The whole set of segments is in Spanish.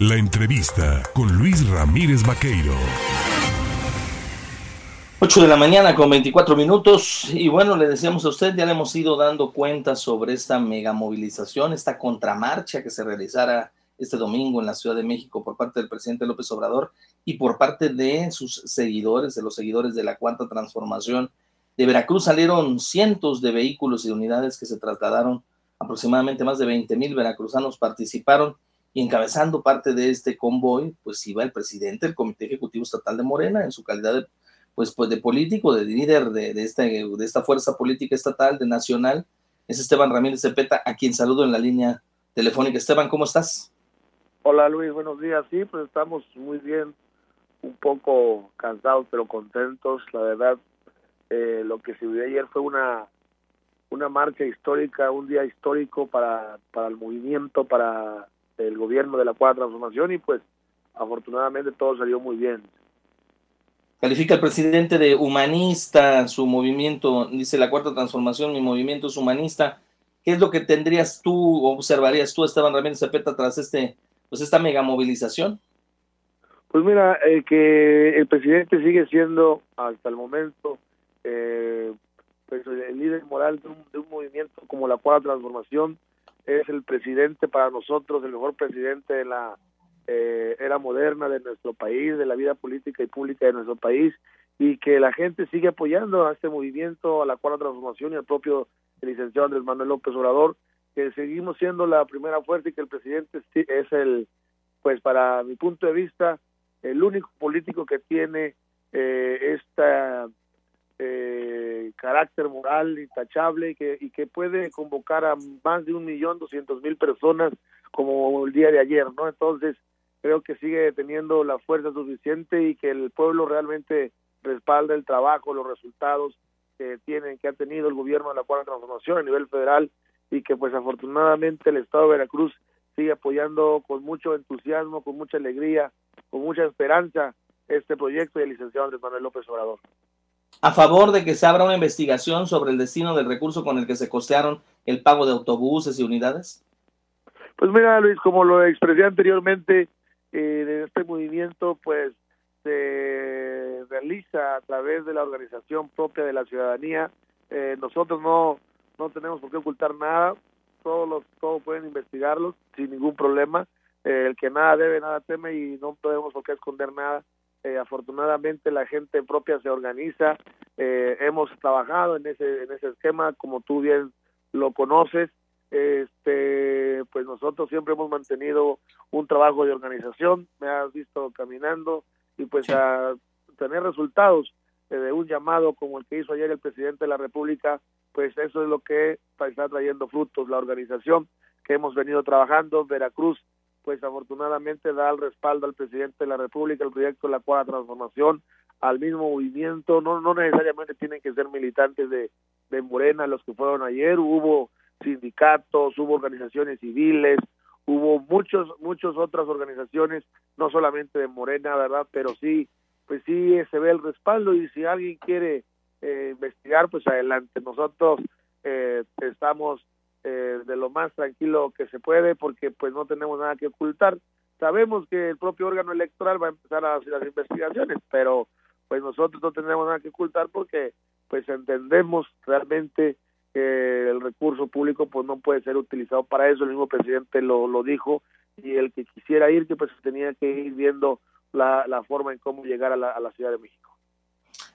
La entrevista con Luis Ramírez Vaqueiro. 8 de la mañana con 24 minutos y bueno, le decíamos a usted, ya le hemos ido dando cuenta sobre esta mega movilización, esta contramarcha que se realizará este domingo en la Ciudad de México por parte del presidente López Obrador y por parte de sus seguidores, de los seguidores de la Cuarta Transformación. De Veracruz salieron cientos de vehículos y unidades que se trasladaron, aproximadamente más de 20 mil veracruzanos participaron y encabezando parte de este convoy, pues iba el presidente del Comité Ejecutivo Estatal de Morena en su calidad de pues, pues de político, de líder de, de, esta, de esta fuerza política estatal, de nacional, es Esteban Ramírez Cepeta, a quien saludo en la línea telefónica. Esteban, ¿cómo estás? Hola Luis, buenos días. Sí, pues estamos muy bien, un poco cansados pero contentos. La verdad, eh, lo que se vio ayer fue una una marcha histórica, un día histórico para, para el movimiento, para el gobierno de la Cuarta Transformación y pues afortunadamente todo salió muy bien. Califica el presidente de humanista su movimiento, dice la cuarta transformación, mi movimiento es humanista. ¿Qué es lo que tendrías tú, observarías tú, Esteban Ramírez Zapeta, tras este, pues esta mega movilización? Pues mira, eh, que el presidente sigue siendo hasta el momento eh, pues el líder moral de un, de un movimiento como la cuarta transformación, es el presidente para nosotros, el mejor presidente de la eh, era moderna de nuestro país, de la vida política y pública de nuestro país, y que la gente sigue apoyando a este movimiento, a la cuarta transformación y al propio licenciado Andrés Manuel López Obrador, que seguimos siendo la primera fuerza y que el presidente es el, pues para mi punto de vista, el único político que tiene eh, esta eh, carácter moral intachable y que, y que puede convocar a más de un millón doscientos mil personas como el día de ayer, ¿no? Entonces, creo que sigue teniendo la fuerza suficiente y que el pueblo realmente respalda el trabajo, los resultados que tienen, que ha tenido el gobierno de la cuarta transformación a nivel federal y que pues afortunadamente el Estado de Veracruz sigue apoyando con mucho entusiasmo, con mucha alegría, con mucha esperanza este proyecto del licenciado Andrés Manuel López Obrador. A favor de que se abra una investigación sobre el destino del recurso con el que se costearon el pago de autobuses y unidades. Pues mira, Luis, como lo expresé anteriormente, eh, este movimiento pues se realiza a través de la organización propia de la ciudadanía. Eh, nosotros no, no tenemos por qué ocultar nada, todos los, todos pueden investigarlos sin ningún problema. Eh, el que nada debe, nada teme y no tenemos por qué esconder nada. Eh, afortunadamente la gente propia se organiza, eh, hemos trabajado en ese, en ese esquema, como tú bien lo conoces, este pues nosotros siempre hemos mantenido un trabajo de organización me has visto caminando y pues a tener resultados de un llamado como el que hizo ayer el presidente de la República pues eso es lo que está trayendo frutos la organización que hemos venido trabajando Veracruz pues afortunadamente da el respaldo al presidente de la República el proyecto de la cuarta transformación al mismo movimiento no no necesariamente tienen que ser militantes de de Morena los que fueron ayer hubo sindicatos, hubo organizaciones civiles, hubo muchos, muchas otras organizaciones, no solamente de Morena, ¿verdad? Pero sí, pues sí se ve el respaldo y si alguien quiere eh, investigar, pues adelante. Nosotros eh, estamos eh, de lo más tranquilo que se puede porque pues no tenemos nada que ocultar. Sabemos que el propio órgano electoral va a empezar a hacer las investigaciones, pero pues nosotros no tenemos nada que ocultar porque pues entendemos realmente que el recurso público pues no puede ser utilizado para eso, el mismo presidente lo, lo dijo, y el que quisiera ir, que pues tenía que ir viendo la, la forma en cómo llegar a la, a la Ciudad de México.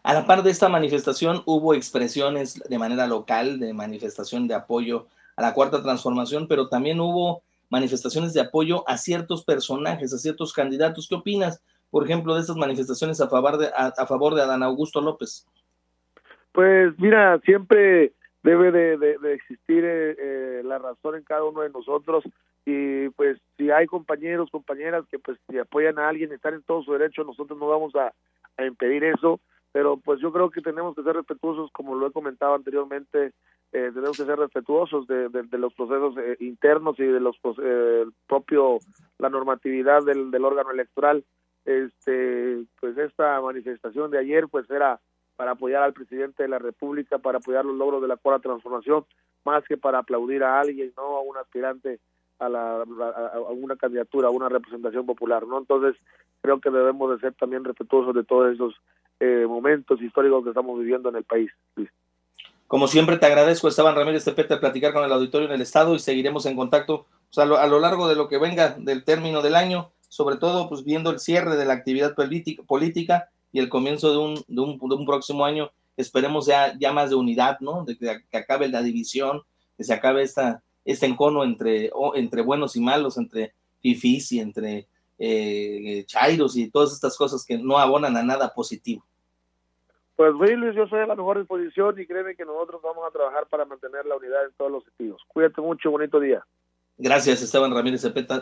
A la par de esta manifestación hubo expresiones de manera local de manifestación de apoyo a la cuarta transformación, pero también hubo manifestaciones de apoyo a ciertos personajes, a ciertos candidatos. ¿Qué opinas, por ejemplo, de estas manifestaciones a favor de, a, a favor de Adán Augusto López? Pues mira, siempre debe de, existir eh, eh, la razón en cada uno de nosotros y pues si hay compañeros, compañeras que pues si apoyan a alguien, están en todo su derecho, nosotros no vamos a impedir eso, pero pues yo creo que tenemos que ser respetuosos, como lo he comentado anteriormente, eh, tenemos que ser respetuosos de, de, los procesos eh, internos y de los eh, propio la normatividad del, del órgano electoral. Este, pues esta manifestación de ayer pues era para apoyar al presidente de la República, para apoyar los logros de la cuarta transformación, más que para aplaudir a alguien, no a un aspirante a, la, a, una candidatura, a una representación popular, ¿no? Entonces, creo que debemos de ser también respetuosos de todos esos eh, momentos históricos que estamos viviendo en el país, Como siempre, te agradezco, Esteban Ramírez Tepete, platicar con el auditorio en el Estado y seguiremos en contacto a, lo, a, lo, largo de lo que venga del término del año, sobre todo pues viendo el cierre de la actividad política, y el comienzo de un, de un, de un próximo año. Esperemos ya, ya más de unidad, ¿no? De que acabe la división, que se acabe esta, este encono entre, entre buenos y malos, entre fifís y entre eh, chairos y todas estas cosas que no abonan a nada positivo. Pues Luis, yo soy a la mejor disposición y créeme que nosotros vamos a trabajar para mantener la unidad en todos los sentidos. Cuídate mucho, bonito día. Gracias, Esteban Ramírez Cepeta.